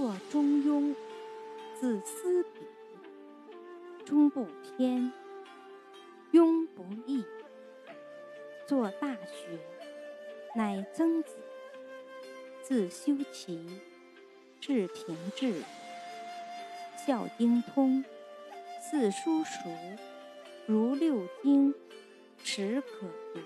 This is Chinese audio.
作中庸，字思笔；中不偏，庸不易。作大学，乃曾子；自修齐，至平治。孝经通，四书熟，如六经，始可读。